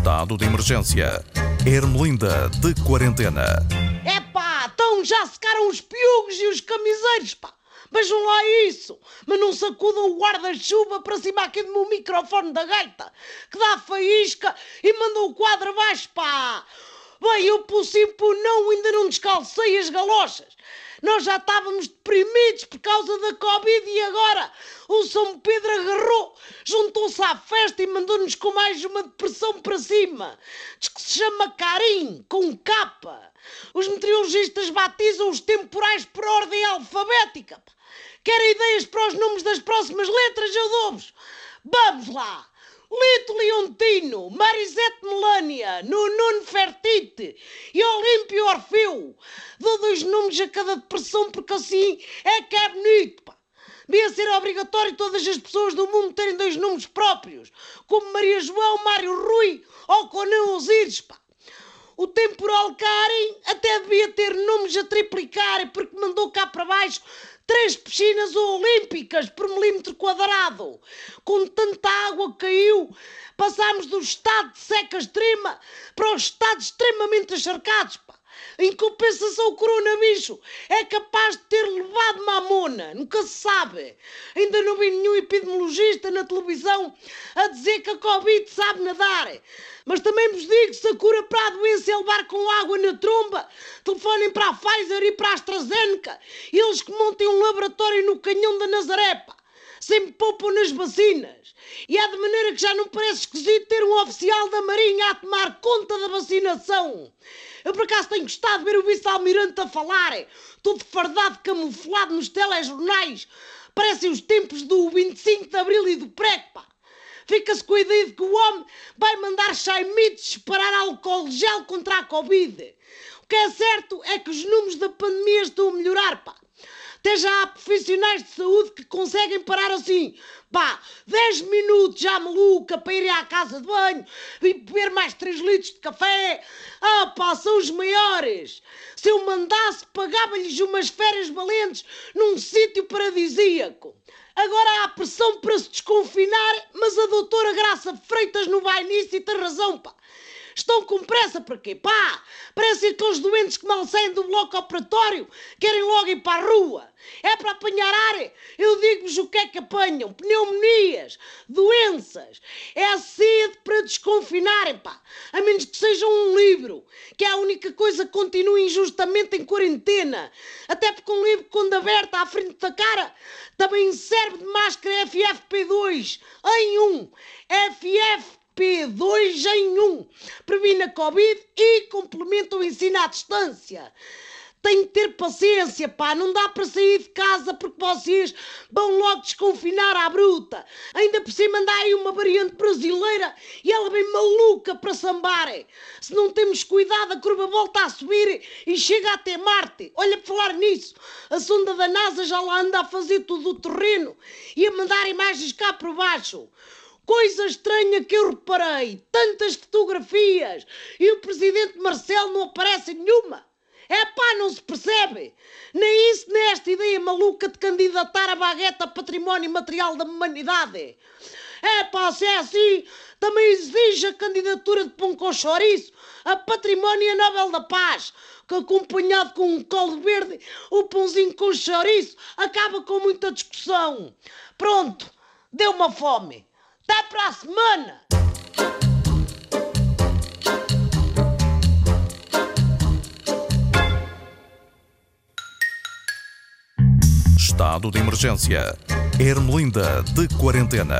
Estado de emergência. Ermelinda de quarentena. Epá, então já secaram os piugos e os camiseiros, pá. Vejam lá isso, mas não sacudam o guarda-chuva para cima aqui do meu microfone da gaita, que dá faísca e manda o quadro abaixo, pá. Bem, eu por não ainda não descalcei as galochas. Nós já estávamos deprimidos por causa da Covid e agora o São Pedro agarrou, juntou-se à festa e mandou-nos com mais uma depressão para cima. Diz que se chama Carim, com capa. Os meteorologistas batizam os temporais por ordem alfabética. Querem ideias para os nomes das próximas letras? Eu dou-vos. Vamos lá! Lito Leontino, Marisete Melânia, Nuno Fertite e Olímpio Orfeu. Dou dois nomes a cada depressão porque assim é que é bonito, pá. Devia ser obrigatório todas as pessoas do mundo terem dois nomes próprios, como Maria João, Mário Rui ou Conan Osíris, pá. O temporal Karen até devia ter nomes a triplicar porque mandou cá para baixo três piscinas olímpicas por milímetro quadrado. Com tanta água que caiu, passámos do estado de seca extrema para os estados extremamente encharcados. Pá. Em compensação, o coronavirus é capaz de ter levado mamona, nunca se sabe. Ainda não vi nenhum epidemiologista na televisão a dizer que a Covid sabe nadar. Mas também vos digo, se a cura para a doença é levar com água na tromba, telefonem para a Pfizer e para a AstraZeneca, eles que montem um laboratório no canhão da Nazaré, pá sempre poupam nas vacinas. E é de maneira que já não parece esquisito ter um oficial da Marinha a tomar conta da vacinação. Eu por acaso tenho gostado de ver o vice-almirante a falar, todo fardado, camuflado nos telejornais. Parecem os tempos do 25 de Abril e do PREC, pá. Fica-se com a ideia de que o homem vai mandar chaimites disparar álcool gel contra a Covid. O que é certo é que os números da pandemia estão a melhorar, pá. Até já há profissionais de saúde que conseguem parar assim, pá, 10 minutos já maluca para ir à casa de banho e beber mais 3 litros de café. Ah, pá, são os maiores. Se eu mandasse, pagava-lhes umas férias valentes num sítio paradisíaco. Agora há pressão para se desconfinar, mas a doutora Graça Freitas não vai nisso e tem razão, pá. Estão com pressa para quê? Pá! Parecem aqueles doentes que mal saem do bloco operatório, querem logo ir para a rua. É para apanhar ar. Eu digo-vos o que é que apanham: pneumonias, doenças. É sede para desconfinarem, pá. A menos que seja um livro, que é a única coisa que continua injustamente em quarentena. Até porque um livro, quando aberto à frente da cara, também serve de máscara FFP2 em um. FFP P2 em 1. Previne a Covid e complementa o ensino à distância. Tem que ter paciência, pá. Não dá para sair de casa porque vocês vão logo desconfinar à bruta. Ainda por cima anda aí uma variante brasileira e ela vem maluca para sambar. Se não temos cuidado, a curva volta a subir e chega até Marte. Olha, para falar nisso, a sonda da NASA já lá anda a fazer tudo o terreno e a mandar imagens cá por baixo. Coisa estranha que eu reparei, tantas fotografias e o presidente Marcelo não aparece nenhuma. É pá, não se percebe. Nem isso, nem esta ideia maluca de candidatar a bagueta património material da humanidade. É pá, se é assim, também exige a candidatura de Pão com Chouriço a património Nobel da Paz, que acompanhado com um colo verde, o pãozinho com chouriço acaba com muita discussão. Pronto, deu uma fome. Até para a semana! Estado de emergência. Ermelinda de quarentena.